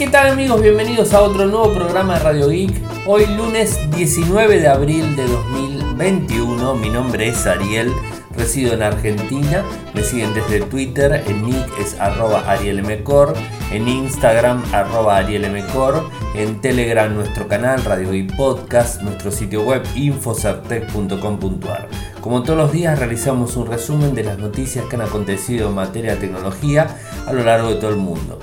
¿Qué tal amigos? Bienvenidos a otro nuevo programa de Radio Geek. Hoy lunes 19 de abril de 2021. Mi nombre es Ariel, resido en Argentina. Me siguen desde Twitter, en nick es arroba arielmcor, en Instagram arroba arielmcor, en Telegram nuestro canal Radio Geek Podcast, nuestro sitio web infocertec.com.ar. Como todos los días realizamos un resumen de las noticias que han acontecido en materia de tecnología a lo largo de todo el mundo.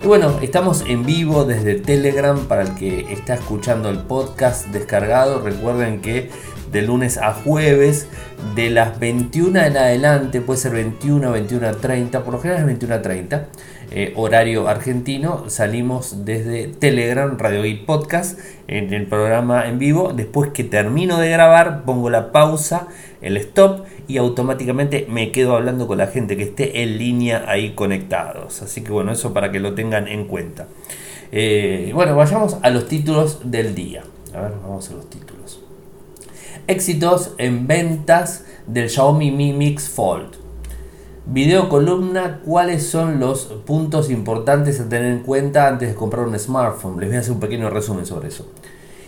Y bueno, estamos en vivo desde Telegram para el que está escuchando el podcast descargado. Recuerden que de lunes a jueves, de las 21 en adelante, puede ser 21, 21 30, por lo general es 21 a 30, eh, horario argentino, salimos desde Telegram, Radio y Podcast, en el programa en vivo. Después que termino de grabar, pongo la pausa, el stop y automáticamente me quedo hablando con la gente que esté en línea ahí conectados. Así que bueno, eso para que lo tengan en cuenta. Eh, bueno, vayamos a los títulos del día. A ver, vamos a los títulos. Éxitos en ventas del Xiaomi Mi Mix Fold. Video columna, ¿cuáles son los puntos importantes a tener en cuenta antes de comprar un smartphone? Les voy a hacer un pequeño resumen sobre eso.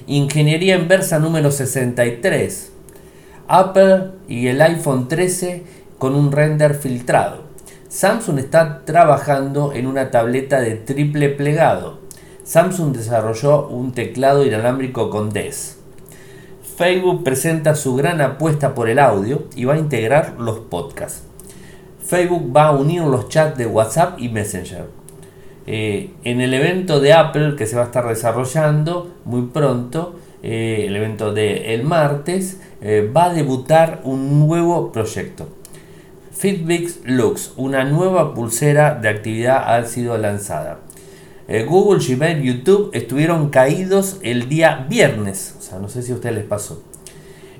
Ingeniería inversa número 63 Apple y el iPhone 13 con un render filtrado. Samsung está trabajando en una tableta de triple plegado. Samsung desarrolló un teclado inalámbrico con DES. Facebook presenta su gran apuesta por el audio y va a integrar los podcasts. Facebook va a unir los chats de WhatsApp y Messenger. Eh, en el evento de Apple que se va a estar desarrollando muy pronto, eh, el evento del martes, eh, va a debutar un nuevo proyecto. Fitbit Lux, una nueva pulsera de actividad ha sido lanzada. Eh, Google, Gmail, YouTube estuvieron caídos el día viernes, o sea, no sé si a ustedes les pasó.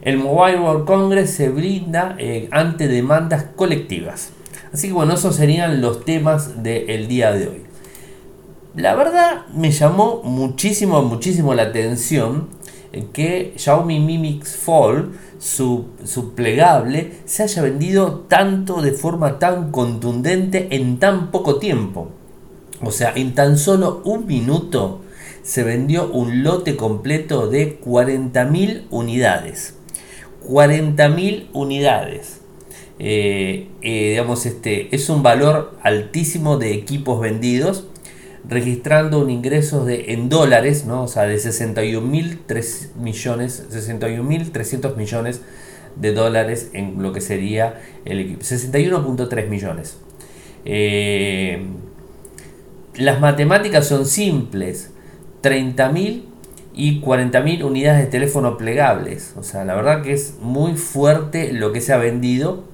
El Mobile World Congress se brinda ante demandas colectivas. Así que bueno, esos serían los temas del día de hoy. La verdad me llamó muchísimo, muchísimo la atención que Xiaomi Mi Mix Fold, su, su, plegable, se haya vendido tanto de forma tan contundente en tan poco tiempo. O sea, en tan solo un minuto se vendió un lote completo de 40.000 unidades. 40.000 unidades. Eh, eh, digamos, este es un valor altísimo de equipos vendidos registrando un ingreso de, en dólares, ¿no? o sea, de 61.300 millones, 61.300 millones de dólares en lo que sería el equipo, 61.3 millones. Eh, las matemáticas son simples, 30.000 y 40.000 unidades de teléfono plegables, o sea, la verdad que es muy fuerte lo que se ha vendido.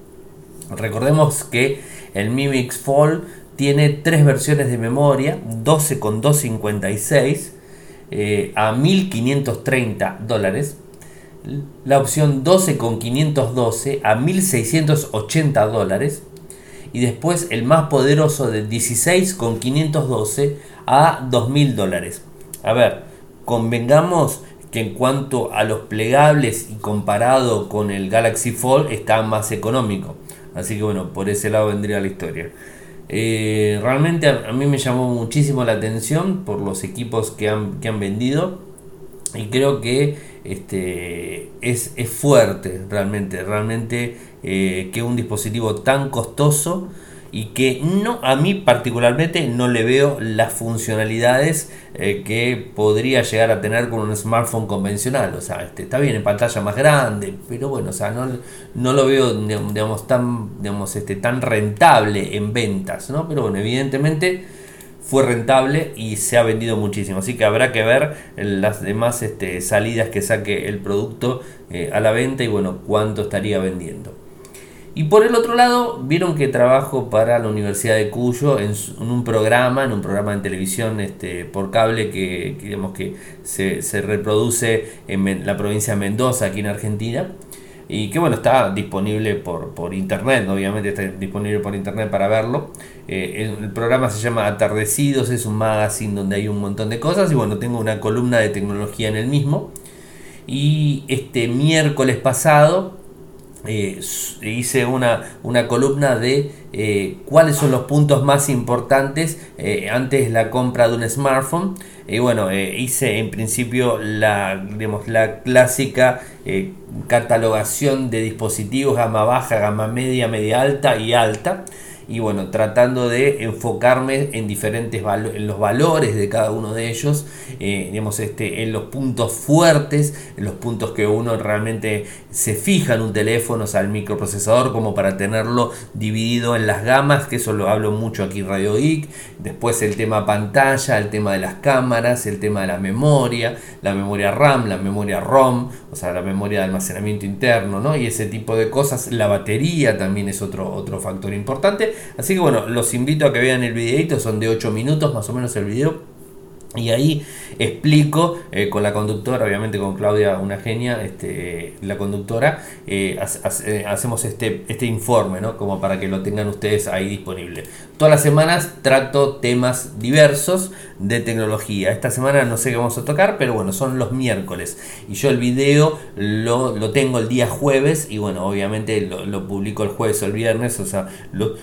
Recordemos que el Mi Mix Fold tiene tres versiones de memoria, 12 con 256 eh, a 1530 dólares. La opción 12 con 512 a 1680 dólares. Y después el más poderoso de 16 con 512 a 2000 dólares. A ver, convengamos que en cuanto a los plegables y comparado con el Galaxy Fold está más económico. Así que bueno, por ese lado vendría la historia. Eh, realmente a, mí me llamó muchísimo la atención por los equipos que han, que han vendido y creo que este, es, es fuerte realmente, realmente eh, que un dispositivo tan costoso y que no a mí particularmente no le veo las funcionalidades eh, que podría llegar a tener con un smartphone convencional. O sea este, está bien en pantalla más grande pero bueno o sea no, no lo veo digamos tan digamos este tan rentable en ventas no pero bueno evidentemente fue rentable y se ha vendido muchísimo. Así que habrá que ver las demás este, salidas que saque el producto eh, a la venta y bueno cuánto estaría vendiendo y por el otro lado, vieron que trabajo para la Universidad de Cuyo en, un programa, en un programa de televisión este, por cable que, digamos que se, reproduce en la provincia de Mendoza, aquí en Argentina. Y que bueno, está disponible por, por internet, obviamente está disponible por internet para verlo. Eh, el, programa se llama Atardecidos, es un magazine donde hay un montón de cosas. Y bueno, tengo una columna de tecnología en el mismo. Y este miércoles pasado eh, hice una, una columna de eh, cuáles son los puntos más importantes eh, antes la compra de un smartphone. Y bueno, hice en principio la, la clásica catalogación de dispositivos gama baja, gama media, media alta y alta y bueno, tratando de enfocarme en diferentes en los valores de cada uno de ellos, eh, digamos, este, en los puntos fuertes, en los puntos que uno realmente se fija en un teléfono, o sea, el microprocesador, como para tenerlo dividido en las gamas, que eso lo hablo mucho aquí en Radio Geek, después el tema pantalla, el tema de las cámaras, el tema de la memoria, la memoria RAM, la memoria ROM, o sea, la memoria de almacenamiento interno, ¿no? Y ese tipo de cosas, la batería también es otro, otro factor importante. Así que bueno, los invito a que vean el videito, son de 8 minutos más o menos el video y ahí explico eh, con la conductora, obviamente con Claudia, una genia, este, la conductora, eh, eh, hacemos este, este informe, ¿no? Como para que lo tengan ustedes ahí disponible. Todas las semanas trato temas diversos de tecnología. Esta semana no sé qué vamos a tocar, pero bueno, son los miércoles. Y yo el video lo, lo tengo el día jueves y bueno, obviamente lo, lo publico el jueves o el viernes, o sea, lo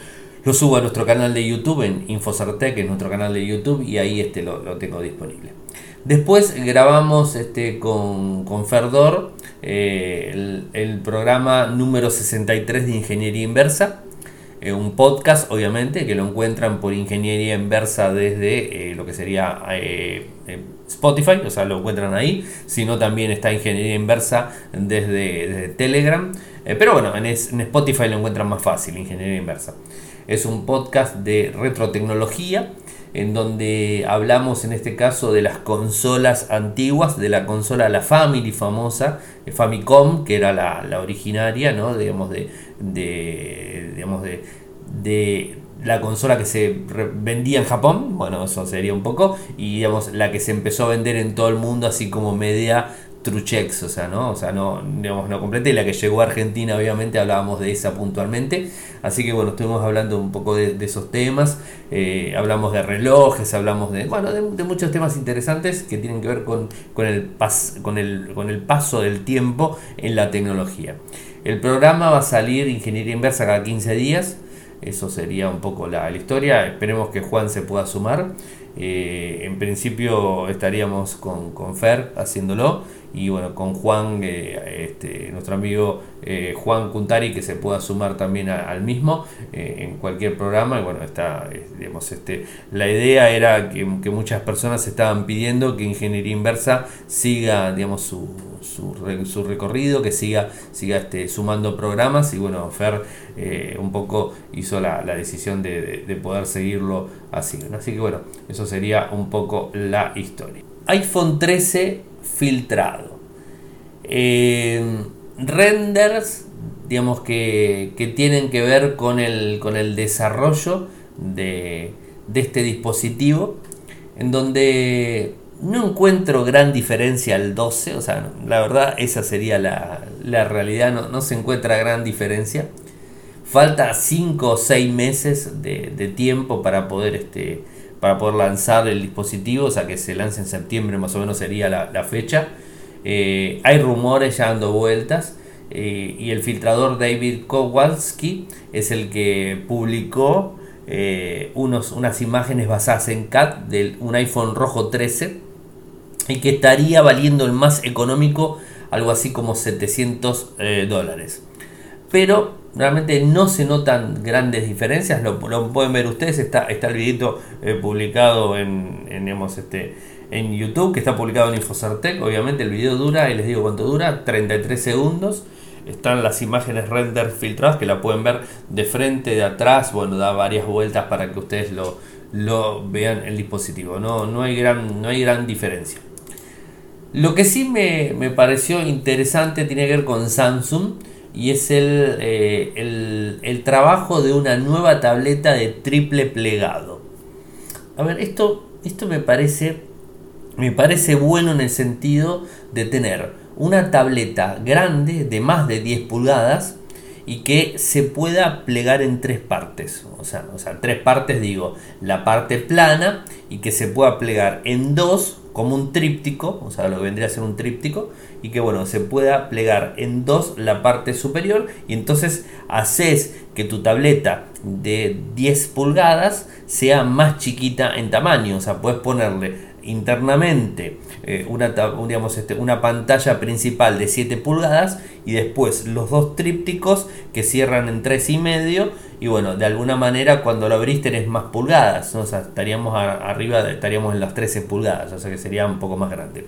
lo subo a nuestro canal de YouTube en Infocertec, en nuestro canal de YouTube, y ahí este lo, tengo disponible. Después grabamos este, con, con Ferdor eh, el, programa número 63 de Ingeniería Inversa, eh, un podcast obviamente que lo encuentran por Ingeniería Inversa desde eh, lo que sería Spotify, o sea, lo encuentran ahí, sino también está Ingeniería Inversa desde, Telegram, pero bueno, en, en Spotify lo encuentran más fácil, Ingeniería Inversa. Es un podcast de retrotecnología en donde hablamos en este caso de las consolas antiguas, de la consola la Family famosa, Famicom, que era la, originaria, ¿no? digamos, de, digamos de, de la consola que se vendía en Japón, bueno, eso sería un poco, y digamos, la que se empezó a vender en todo el mundo, así como media truchex, o sea, ¿no? O sea, no, digamos, no completa. Y la que llegó a Argentina, obviamente, hablábamos de esa puntualmente. Así que bueno, estuvimos hablando un poco de, esos temas. Eh, hablamos de relojes, hablamos de, bueno, de, muchos temas interesantes que tienen que ver con, el pas, con, el, con el paso del tiempo en la tecnología. El programa va a salir Ingeniería Inversa cada 15 días. Eso sería un poco la historia. Esperemos que Juan se pueda sumar. Eh, en principio estaríamos con, con Fer haciéndolo y bueno, con Juan, este, nuestro amigo eh, Juan Cuntari, que se pueda sumar también al mismo eh, en cualquier programa. Y bueno, está, digamos, este, la idea era que, muchas personas estaban pidiendo que Ingeniería Inversa siga, digamos, su, su, recorrido, que siga, siga este, sumando programas. Y bueno, Fer un poco hizo la, decisión de, poder seguirlo así. Así que bueno, eso sería un poco la historia. iPhone 13 filtrado. Eh, renders, digamos que, tienen que ver con el, con el desarrollo de, este dispositivo, en donde no encuentro gran diferencia al 12, o sea, la verdad esa sería la, realidad, no, no, se encuentra gran diferencia. Falta 5 o 6 meses de, tiempo para poder este, para poder lanzar el dispositivo, o sea que se lance en septiembre más o menos sería la, fecha. Eh, hay rumores ya dando vueltas eh, y el filtrador David Kowalski es el que publicó eh, unos, unas imágenes basadas en CAT de un iPhone rojo 13 y que estaría valiendo el más económico algo así como 700 dólares. Pero realmente no se notan grandes diferencias, lo, pueden ver ustedes, está, está el videito eh, publicado en, en, este, en YouTube, que está publicado en Infocertec, obviamente el video dura, y les digo cuánto dura, 33 segundos, están las imágenes render filtradas que la pueden ver de frente, de atrás, bueno, da varias vueltas para que ustedes lo, lo vean el dispositivo, no, no, hay gran, no hay gran diferencia. Lo que sí me, me pareció interesante tiene que ver con Samsung, y es eh, el, el, trabajo de una nueva tableta de triple plegado. A ver, esto, esto me, parece, me parece bueno en el sentido de tener una tableta grande de más de 10 pulgadas y que se pueda plegar en tres partes. O sea, tres partes digo, la parte plana y que se pueda plegar en dos como un tríptico, o sea, lo que vendría a ser un tríptico, y que bueno, se pueda plegar en dos la parte superior y entonces haces que tu tableta de 10 pulgadas sea más chiquita en tamaño, o sea, puedes ponerle internamente eh, una, digamos, este, una pantalla principal de 7 pulgadas y después los dos trípticos que cierran en 3 y medio y bueno, de alguna manera cuando lo abrís tenés más pulgadas, o sea, estaríamos arriba, estaríamos en las 13 pulgadas, o sea que sería un poco más grande.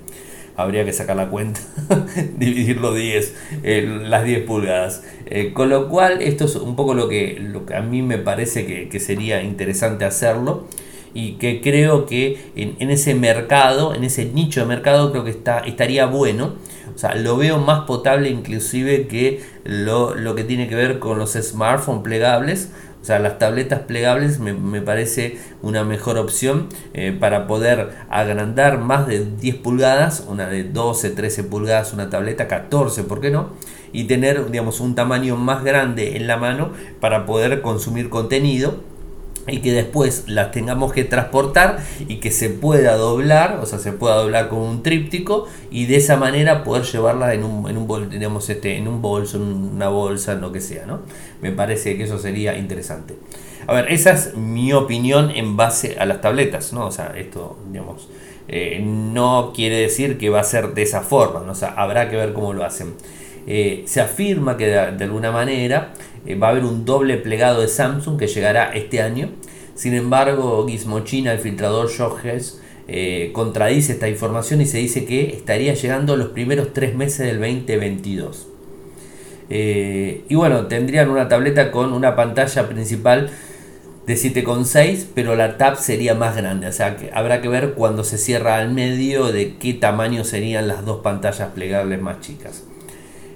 Habría que sacar la cuenta, dividirlo 10, eh, las 10 pulgadas. Eh, con lo cual, esto es un poco lo que, lo que a mí me parece que, que sería interesante hacerlo y que creo que en, ese mercado, en ese nicho de mercado, creo que está, estaría bueno. O sea, lo veo más potable inclusive que lo, que tiene que ver con los smartphones plegables. O sea, las tabletas plegables me, parece una mejor opción eh, para poder agrandar más de 10 pulgadas, una de 12, 13 pulgadas, una tableta 14, ¿por qué no? Y tener, digamos, un tamaño más grande en la mano para poder consumir contenido y que después las tengamos que transportar y que se pueda doblar, o sea, se pueda doblar con un tríptico y de esa manera poder llevarla en un, en un, este, en un bolso, en una bolsa, en lo que sea, ¿no? Me parece que eso sería interesante. A ver, esa es mi opinión en base a las tabletas, ¿no? O sea, esto, digamos, eh, no quiere decir que va a ser de esa forma, ¿no? O sea, habrá que ver cómo lo hacen. Eh, se afirma que de, alguna manera eh, va a haber un doble plegado de Samsung que llegará este año. Sin embargo, Gizmo China, el filtrador Jorges, eh, contradice esta información y se dice que estaría llegando los primeros tres meses del 2022. y bueno, tendrían una tableta con una pantalla principal de 7,6, pero la tab sería más grande. O sea, que habrá que ver cuando se cierra al medio de qué tamaño serían las dos pantallas plegables más chicas.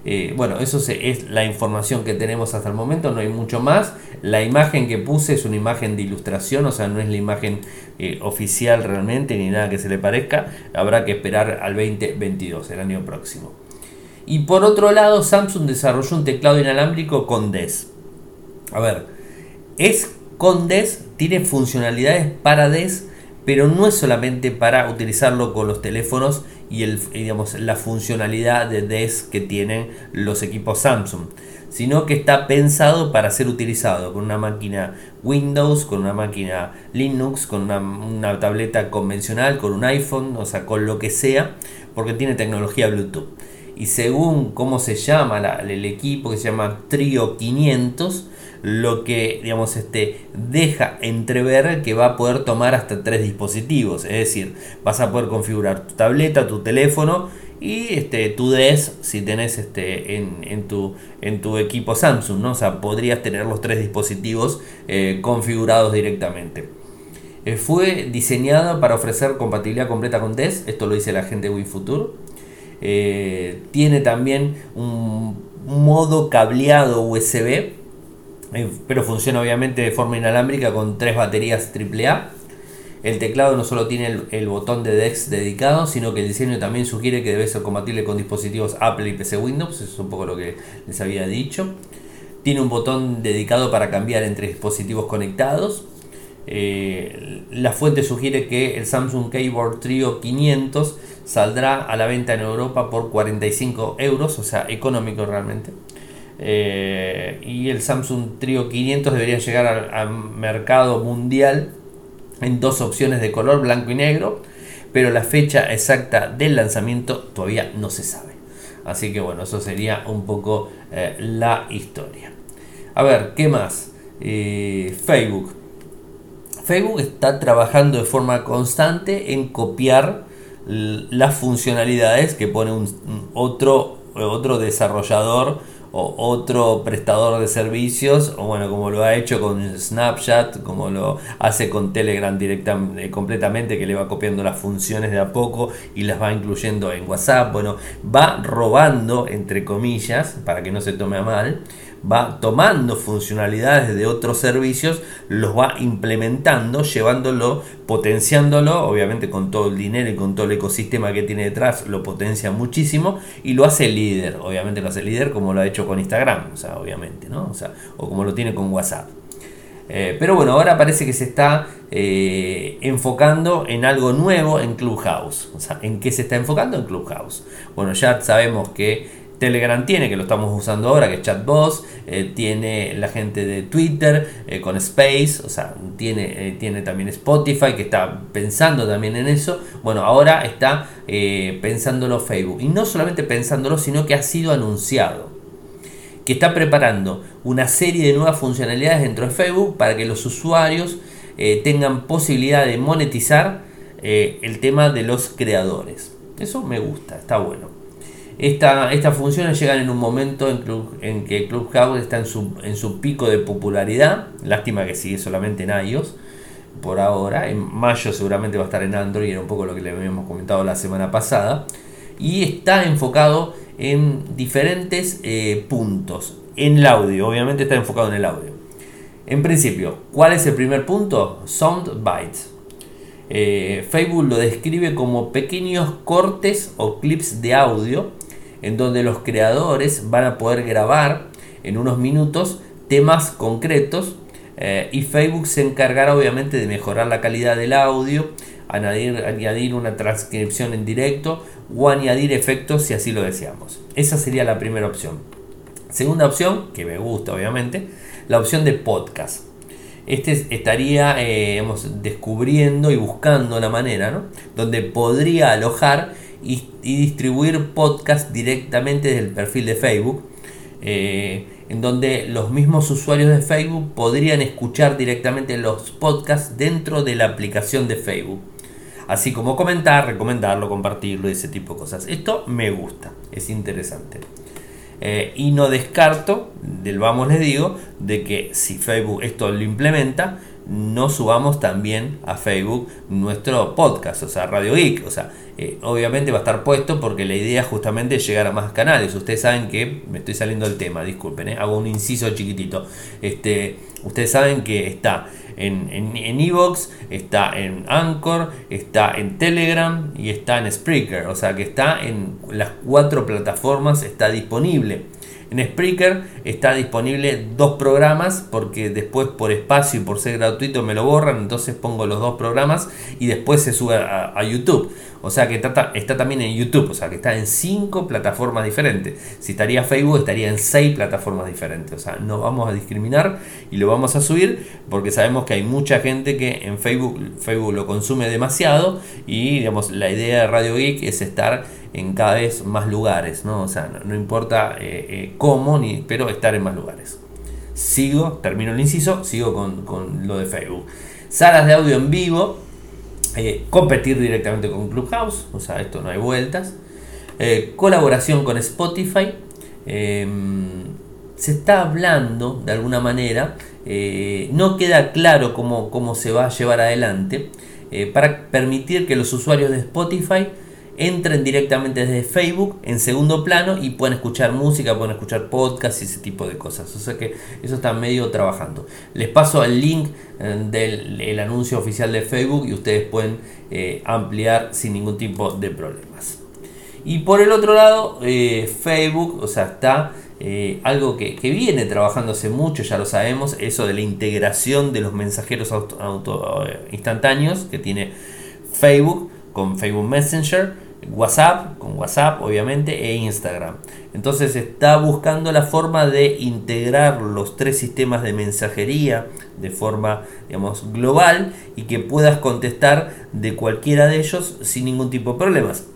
Eh, bueno, eso es la información que tenemos hasta el momento, no hay mucho más. La imagen que puse es una imagen de ilustración, o sea, no es la imagen eh, oficial realmente, ni nada que se le parezca. Habrá que esperar al 2022, el año próximo. Y por otro lado, Samsung desarrolló un teclado inalámbrico con DES. A ver, es con DES, tiene funcionalidades para DES, pero no es solamente para utilizarlo con los teléfonos y el, digamos, la funcionalidad de DES que tienen los equipos Samsung, sino que está pensado para ser utilizado con una máquina Windows, con una máquina Linux, con una, tableta convencional, con un iPhone, o sea, con lo que sea, porque tiene tecnología Bluetooth. Y según cómo se llama el equipo, que se llama Trio 500, lo que digamos este deja entrever que va a poder tomar hasta tres dispositivos. Es decir vas a poder configurar tu tableta tu teléfono y este tu DES si tenés este en, tu en tu equipo Samsung no o sea podrías tener los tres dispositivos eh, configurados directamente. Eh, fue diseñado para ofrecer compatibilidad completa con DES esto lo dice la gente de WinFuture. Eh, tiene también un modo cableado USB pero funciona obviamente de forma inalámbrica con tres baterías AAA. El teclado no solo tiene el, botón de DeX dedicado, sino que el diseño también sugiere que debe ser compatible con dispositivos Apple y PC Windows, eso es un poco lo que les había dicho. Tiene un botón dedicado para cambiar entre dispositivos conectados. Eh, la fuente sugiere que el Samsung Keyboard Trio 500 saldrá a la venta en Europa por 45 euros, o sea, económico realmente. Eh, y el Samsung Trio 500 debería llegar al, mercado mundial en dos opciones de color blanco y negro, pero la fecha exacta del lanzamiento todavía no se sabe. Así que bueno, eso sería un poco eh, la historia. A ver, ¿qué más? Eh, Facebook. Facebook está trabajando de forma constante en copiar las funcionalidades que pone otro, otro desarrollador o otro prestador de servicios, o bueno, como lo ha hecho con Snapchat, como lo hace con Telegram directamente, eh, completamente, que le va copiando las funciones de a poco y las va incluyendo en WhatsApp. Bueno, va robando, entre comillas, para que no se tome a mal, va tomando funcionalidades de otros servicios, los va implementando, llevándolo, potenciándolo, obviamente con todo el dinero y con todo el ecosistema que tiene detrás, lo potencia muchísimo y lo hace líder, obviamente lo hace líder como lo ha hecho con Instagram, o sea, obviamente, ¿no? O, sea, o como lo tiene con WhatsApp. Eh, pero bueno, ahora parece que se está eh, enfocando en algo nuevo en Clubhouse. O sea, ¿en qué se está enfocando? En Clubhouse. Bueno, ya sabemos que Telegram tiene, que lo estamos usando ahora, que es Chatbox, eh, tiene la gente de Twitter con Space, o sea, tiene, tiene también Spotify, que está pensando también en eso. Bueno, ahora está pensándolo Facebook. Y no solamente pensándolo, sino que ha sido anunciado que está preparando una serie de nuevas funcionalidades dentro de Facebook para que los usuarios eh, tengan posibilidad de monetizar eh, el tema de los creadores. Eso me gusta, está bueno. Esta, estas funciones llegan en un momento en, en que Clubhouse está en su, en su, pico de popularidad. Lástima que sigue solamente en iOS por ahora. En mayo seguramente va a estar en Android, era un poco lo que le habíamos comentado la semana pasada. Y está enfocado en diferentes eh, puntos. En el audio, obviamente está enfocado en el audio. En principio, ¿cuál es el primer punto? Sound bites. Eh, Facebook lo describe como pequeños cortes o clips de audio en donde los creadores van a poder grabar en unos minutos temas concretos eh, y Facebook se encargará obviamente de mejorar la calidad del audio, añadir, añadir una transcripción en directo o añadir efectos si así lo deseamos. Esa sería la primera opción. Segunda opción, que me gusta obviamente, la opción de podcast. Este estaría eh, descubriendo y buscando la manera ¿no? donde podría alojar y, distribuir podcast directamente desde el perfil de Facebook. Eh, en donde los mismos usuarios de Facebook podrían escuchar directamente los podcasts dentro de la aplicación de Facebook así como comentar, recomendarlo, compartirlo y ese tipo de cosas. Esto me gusta, es interesante. Eh, y no descarto, del vamos les digo, de que si Facebook esto lo implementa, no subamos también a Facebook nuestro podcast, o sea, Radio Geek. O sea, eh, obviamente va a estar puesto porque la idea justamente es llegar a más canales. Ustedes saben que me estoy saliendo del tema, disculpen, eh, hago un inciso chiquitito. Este, ustedes saben que está en Evox, en, está en Anchor, está en Telegram y está en Spreaker. O sea que está en las cuatro plataformas, está disponible. En Spreaker está disponible dos programas porque después por espacio y por ser gratuito me lo borran, entonces pongo los dos programas y después se sube a, YouTube. O sea que está, está, también en YouTube, o sea que está en cinco plataformas diferentes. Si estaría Facebook, estaría en seis plataformas diferentes. O sea, no vamos a discriminar y lo vamos a subir porque sabemos que hay mucha gente que en Facebook, Facebook lo consume demasiado y digamos, la idea de Radio Geek es estar en cada vez más lugares, ¿no? O sea, no, importa eh, eh, cómo, ni, pero estar en más lugares. Sigo, termino el inciso, sigo con, lo de Facebook. Salas de audio en vivo, eh, competir directamente con Clubhouse, o sea, esto no hay vueltas. colaboración con Spotify. Em, se está hablando de alguna manera, no queda claro cómo, cómo, se va a llevar adelante, para permitir que los usuarios de Spotify entren directamente desde Facebook en segundo plano y pueden escuchar música, pueden escuchar podcasts y ese tipo de cosas. O sea que eso está medio trabajando. Les paso el link eh, del anuncio oficial de Facebook y ustedes pueden eh, ampliar sin ningún tipo de problemas. Y por el otro lado, eh, Facebook, o sea, está algo que, viene trabajando hace mucho, ya lo sabemos, eso de la integración de los mensajeros auto, instantáneos que tiene Facebook con Facebook Messenger, WhatsApp, con WhatsApp obviamente, e Instagram. Entonces está buscando la forma de integrar los tres sistemas de mensajería de forma, digamos, global y que puedas contestar de cualquiera de ellos sin ningún tipo de problemas.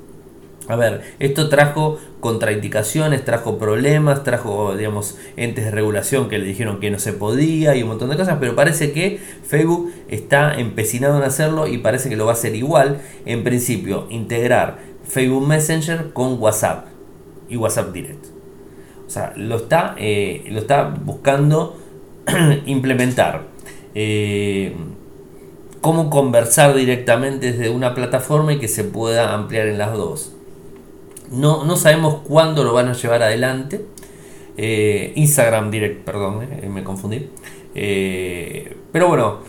A ver, esto trajo contraindicaciones, trajo problemas, trajo, digamos, entes de regulación que le dijeron que no se podía y un montón de cosas, pero parece que Facebook está empecinado en hacerlo y parece que lo va a hacer igual. En principio, integrar Facebook Messenger con WhatsApp y WhatsApp Direct. O sea, lo está, eh, lo está buscando implementar. Eh, cómo conversar directamente desde una plataforma y que se pueda ampliar en las dos. No, no sabemos cuándo lo van a llevar adelante. Instagram Direct, perdón, me confundí. pero bueno,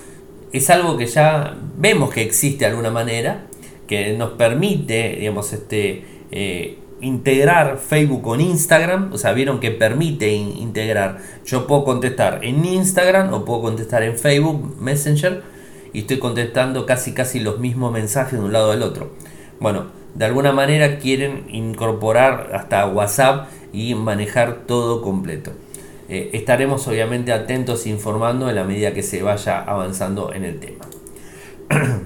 es algo que ya vemos que existe de alguna manera, que nos permite, digamos, este, eh, integrar Facebook con Instagram, o sea, vieron que permite integrar. Yo puedo contestar en Instagram o puedo contestar en Facebook Messenger y estoy contestando casi casi los mismos mensajes de un lado al otro. Bueno, de alguna manera quieren incorporar hasta WhatsApp y manejar todo completo. Eh, estaremos obviamente atentos informando en la medida que se vaya avanzando en el tema.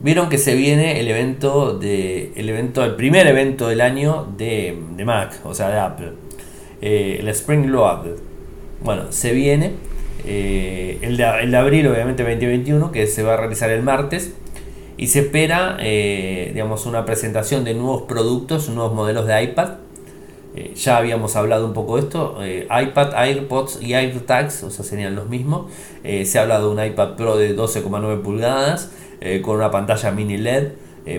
Vieron que se viene el evento de el evento el primer evento del año de, Mac, o sea de Apple, eh, el Spring Globe. Bueno, se viene eh, el, de, el, de, abril, obviamente 2021, que se va a realizar el martes y se espera, digamos, una presentación de nuevos productos, nuevos modelos de iPad eh, ya habíamos hablado un poco de esto, eh, iPad, AirPods y AirTags, o sea, serían los mismos. Eh, se ha hablado de un iPad Pro de 12,9 pulgadas con una pantalla mini LED.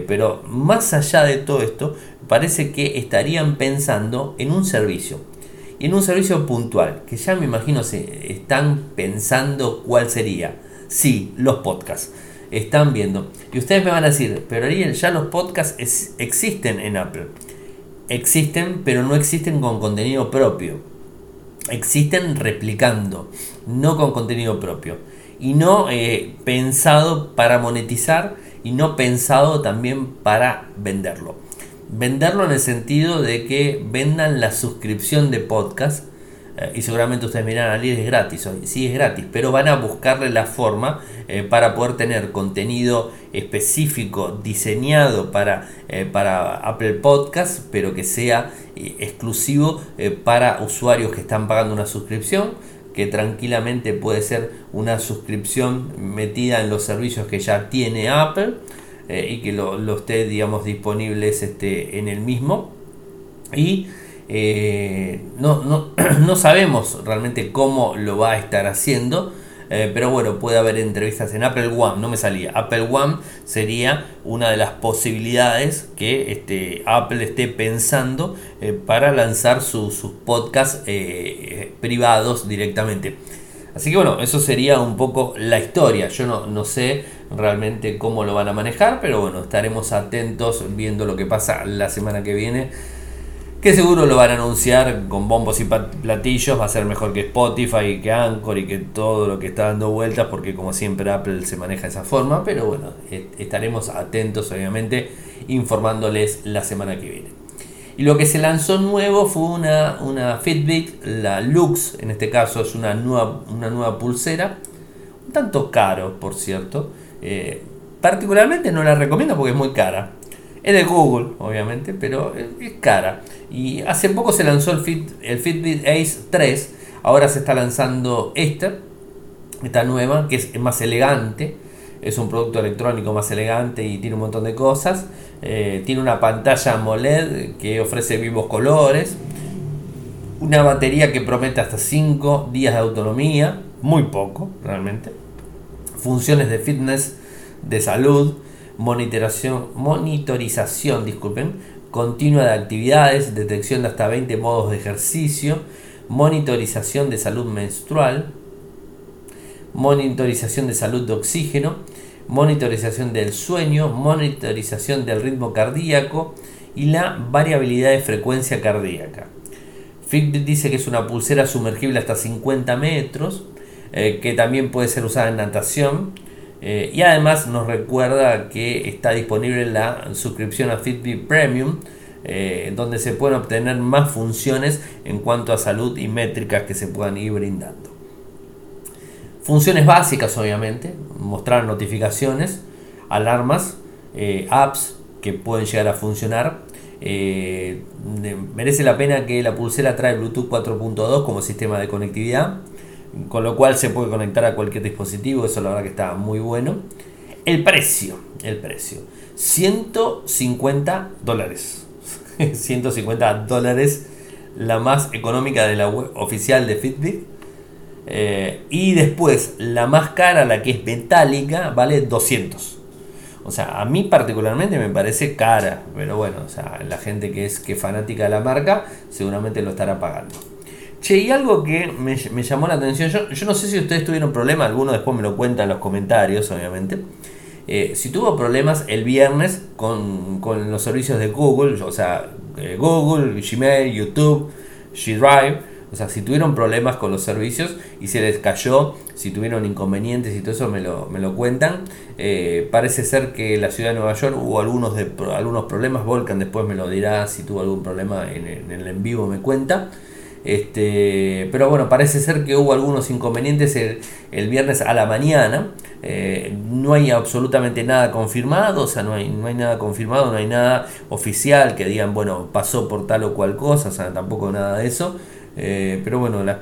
pero más allá de todo esto, parece que estarían pensando en un servicio. Y en un servicio puntual, que ya me imagino se están pensando cuál sería. Sí, los podcasts. Están viendo. Y ustedes me van a decir, pero Ariel, ya los podcasts existen en Apple existen, pero no existen con contenido propio. Existen replicando, no con contenido propio. Y no eh, pensado para monetizar y no pensado también para venderlo. Venderlo en el sentido de que vendan la suscripción de podcast eh, y seguramente ustedes miran, Ali es gratis, sí es gratis, pero van a buscarle la forma eh, para poder tener contenido específico diseñado para, eh, para Apple Podcast, pero que sea exclusivo para usuarios que están pagando una suscripción, que tranquilamente puede ser una suscripción metida en los servicios que ya tiene Apple y que lo, lo esté, digamos, disponibles este, en el mismo. Y eh, no, no, no, sabemos realmente cómo lo va a estar haciendo. Eh, pero bueno, puede haber entrevistas en Apple One, no me salía. Apple One sería una de las posibilidades que este, Apple esté pensando eh, para lanzar sus podcasts privados directamente. Así que bueno, eso sería un poco la historia. Yo no, no sé realmente cómo lo van a manejar, pero bueno, estaremos atentos viendo lo que pasa la semana que viene que seguro lo van a anunciar con bombos y platillos, va a ser mejor que Spotify, que Anchor y que todo lo que está dando vueltas, porque como siempre Apple se maneja de esa forma, pero bueno, estaremos atentos obviamente informándoles la semana que viene. Y lo que se lanzó nuevo fue una, una Fitbit, la Lux, en este caso es una nueva, una nueva pulsera, un tanto caro por cierto, eh, particularmente no la recomiendo porque es muy cara. Es de Google, obviamente, pero es cara. Y hace poco se lanzó el, Fit, el Fitbit Ace 3. Ahora se está lanzando esta, esta nueva, que es más elegante. Es un producto electrónico más elegante y tiene un montón de cosas. Eh, tiene una pantalla AMOLED que ofrece vivos colores. Una batería que promete hasta 5 días de autonomía. Muy poco, realmente. Funciones de fitness, de salud monitorización, monitorización disculpen, continua de actividades, detección de hasta 20 modos de ejercicio, monitorización de salud menstrual, monitorización de salud de oxígeno, monitorización del sueño, monitorización del ritmo cardíaco y la variabilidad de frecuencia cardíaca. Fitbit dice que es una pulsera sumergible hasta 50 metros, eh, que también puede ser usada en natación, eh, y además nos recuerda que está disponible la suscripción a Fitbit Premium, eh, donde se pueden obtener más funciones en cuanto a salud y métricas que se puedan ir brindando. Funciones básicas, obviamente, mostrar notificaciones, alarmas, eh, apps que pueden llegar a funcionar. merece la pena que la pulsera trae Bluetooth 4.2 como sistema de conectividad con lo cual se puede conectar a cualquier dispositivo, eso la verdad que está muy bueno. El precio, el precio, 150 dólares. 150 dólares, la más económica de la web oficial de Fitbit. Eh, y después la más cara, la que es metálica, vale 200. O sea, a mí particularmente me parece cara, pero bueno, o sea, la gente que es que fanática de la marca seguramente lo estará pagando. Che, y algo que me, llamó la atención, yo, yo, no sé si ustedes tuvieron problemas, alguno después me lo cuenta en los comentarios, obviamente. Eh, si tuvo problemas el viernes con, los servicios de Google, o sea, eh, Google, Gmail, YouTube, G Drive, o sea, si tuvieron problemas con los servicios y se les cayó, si tuvieron inconvenientes y todo eso me lo, me lo cuentan. Eh, parece ser que la ciudad de Nueva York hubo algunos, algunos problemas. Volcan después me lo dirá si tuvo algún problema en el en vivo, me cuenta. Este, pero bueno, parece ser que hubo algunos inconvenientes el, viernes a la mañana. Eh, no hay absolutamente nada confirmado, o sea, no hay, no hay nada confirmado, no hay nada oficial que digan, bueno, pasó por tal o cual cosa, o sea, tampoco nada de eso. Eh, pero bueno, la,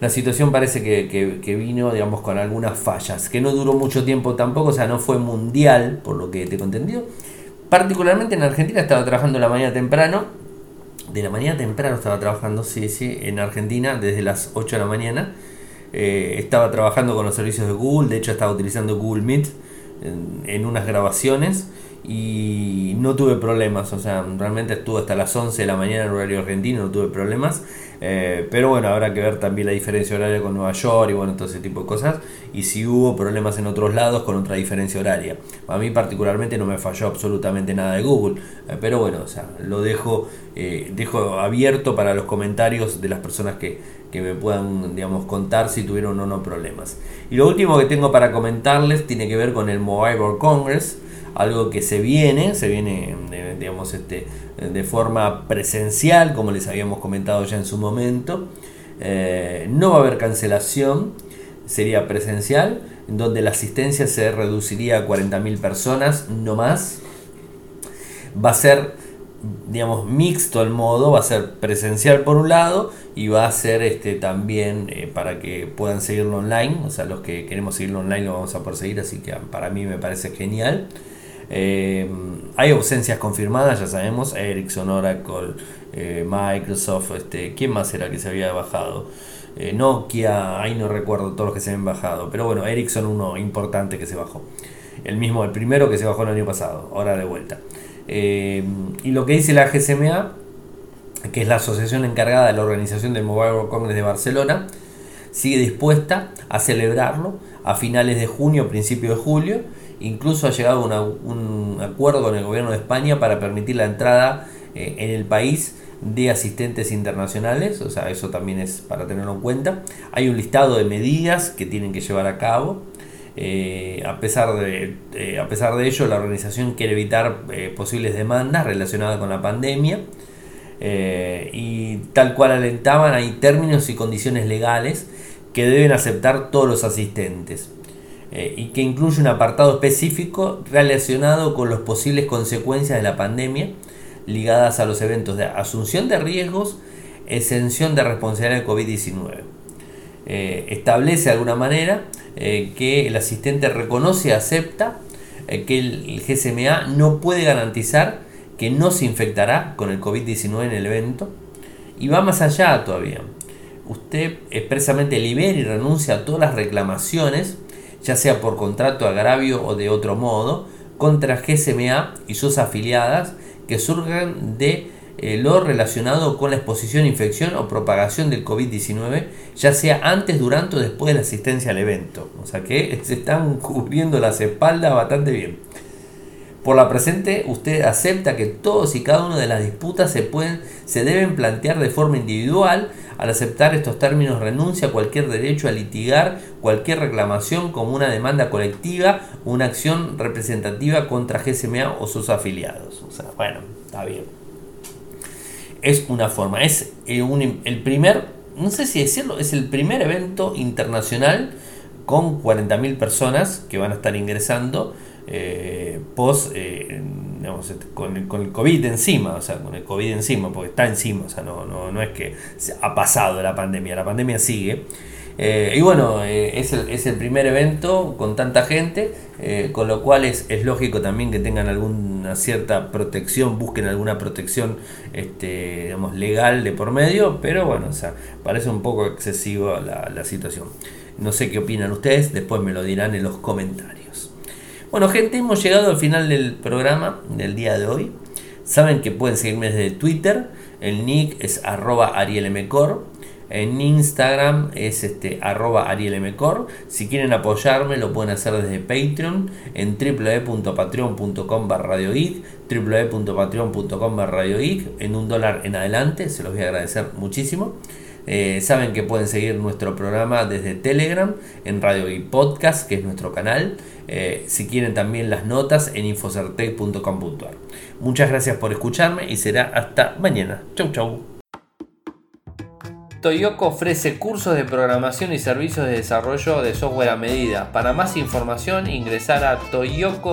la situación parece que, que, vino, digamos, con algunas fallas, que no duró mucho tiempo tampoco, o sea, no fue mundial, por lo que te he. Particularmente en Argentina estaba trabajando la mañana temprano de la mañana temprano estaba trabajando, sí, sí, en Argentina, desde las 8 de la mañana. Eh, estaba trabajando con los servicios de Google, de hecho estaba utilizando Google Meet en, unas grabaciones y no tuve problemas, o sea, realmente estuve hasta las 11 de la mañana en horario argentino, no tuve problemas. Eh, pero bueno, habrá que ver también la diferencia horaria con Nueva York y bueno, todo ese tipo de cosas. Y si hubo problemas en otros lados con otra diferencia horaria. A mí particularmente no me falló absolutamente nada de Google. Eh, pero bueno, o sea, lo dejo, eh, dejo abierto para los comentarios de las personas que, que me puedan, digamos, contar si tuvieron o no problemas. Y lo último que tengo para comentarles tiene que ver con el Mobile World Congress algo que se viene, se viene, eh, digamos, este, de forma presencial, como les habíamos comentado ya en su momento. Eh, no va a haber cancelación, sería presencial, donde la asistencia se reduciría a 40.000 personas, no más. Va a ser, digamos, mixto el modo, va a ser presencial por un lado y va a ser este, también eh, para que puedan seguirlo online, o sea, los que queremos seguirlo online lo vamos a poder seguir, así que para mí me parece genial. Eh, hay ausencias confirmadas, ya sabemos, Ericsson, Oracle, eh, Microsoft, este, ¿quién más era que se había bajado? Eh, Nokia, ahí no recuerdo todos los que se habían bajado, pero bueno, Ericsson uno importante que se bajó. El mismo, el primero que se bajó el año pasado, ahora de vuelta. y lo que dice la GSMA, que es la asociación encargada de la organización del Mobile World Congress de Barcelona, sigue dispuesta a celebrarlo a finales de junio, principio de julio, Incluso ha llegado un acuerdo con el gobierno de España para permitir la entrada eh, en el país de asistentes internacionales, o sea, eso también es para tenerlo en cuenta. Hay un listado de medidas que tienen que llevar a cabo. Eh, a, pesar de, eh, a pesar de ello, la organización quiere evitar posibles demandas relacionadas con la pandemia. y tal cual alentaban, hay términos y condiciones legales que deben aceptar todos los asistentes. Eh, y que incluye un apartado específico relacionado con las posibles consecuencias de la pandemia ligadas a los eventos de asunción de riesgos, exención de responsabilidad del COVID-19. Eh, establece de alguna manera eh, que el asistente reconoce y acepta que el, GSMA no puede garantizar que no se infectará con el COVID-19 en el evento y va más allá todavía. Usted expresamente libera y renuncia a todas las reclamaciones ya sea por contrato, agravio o de otro modo, contra GSMA y sus afiliadas que surjan de eh, lo relacionado con la exposición, infección o propagación del COVID-19, ya sea antes, durante o después de la asistencia al evento. O sea que se están cubriendo las espaldas bastante bien. Por la presente, usted acepta que todos y cada una de las disputas se, pueden, se deben plantear de forma individual. Al aceptar estos términos, renuncia a cualquier derecho a litigar cualquier reclamación como una demanda colectiva, una acción representativa contra GSMA o sus afiliados. O sea, bueno, está bien. Es una forma, es el, el primer, no sé si decirlo, es el primer evento internacional con 40.000 personas que van a estar ingresando eh, post, eh, este, con, el, COVID encima, o sea, con el COVID encima, porque está encima, o sea, no, no, no es que ha pasado la pandemia, la pandemia sigue. Eh, y bueno, es, el, es, el, primer evento con tanta gente, con lo cual es, es, lógico también que tengan alguna cierta protección, busquen alguna protección este, digamos, legal de por medio, pero bueno, o sea, parece un poco excesivo la, la situación. No sé qué opinan ustedes, después me lo dirán en los comentarios. Bueno, gente, hemos llegado al final del programa del día de hoy. Saben que pueden seguirme desde Twitter. El nick es arroba arielmcor. En Instagram es este, arroba arielmcor. Si quieren apoyarme lo pueden hacer desde Patreon en www.patreon.com radioic www.patreon.com en un dólar en adelante. Se los voy a agradecer muchísimo. Eh, saben que pueden seguir nuestro programa desde Telegram, en Radio y Podcast, que es nuestro canal. Eh, si quieren también las notas en infocertec.com.ar. Muchas gracias por escucharme y será hasta mañana. Chau chau. Toyoko ofrece cursos de programación y servicios de desarrollo de software a medida. Para más información ingresar a toyoko.io.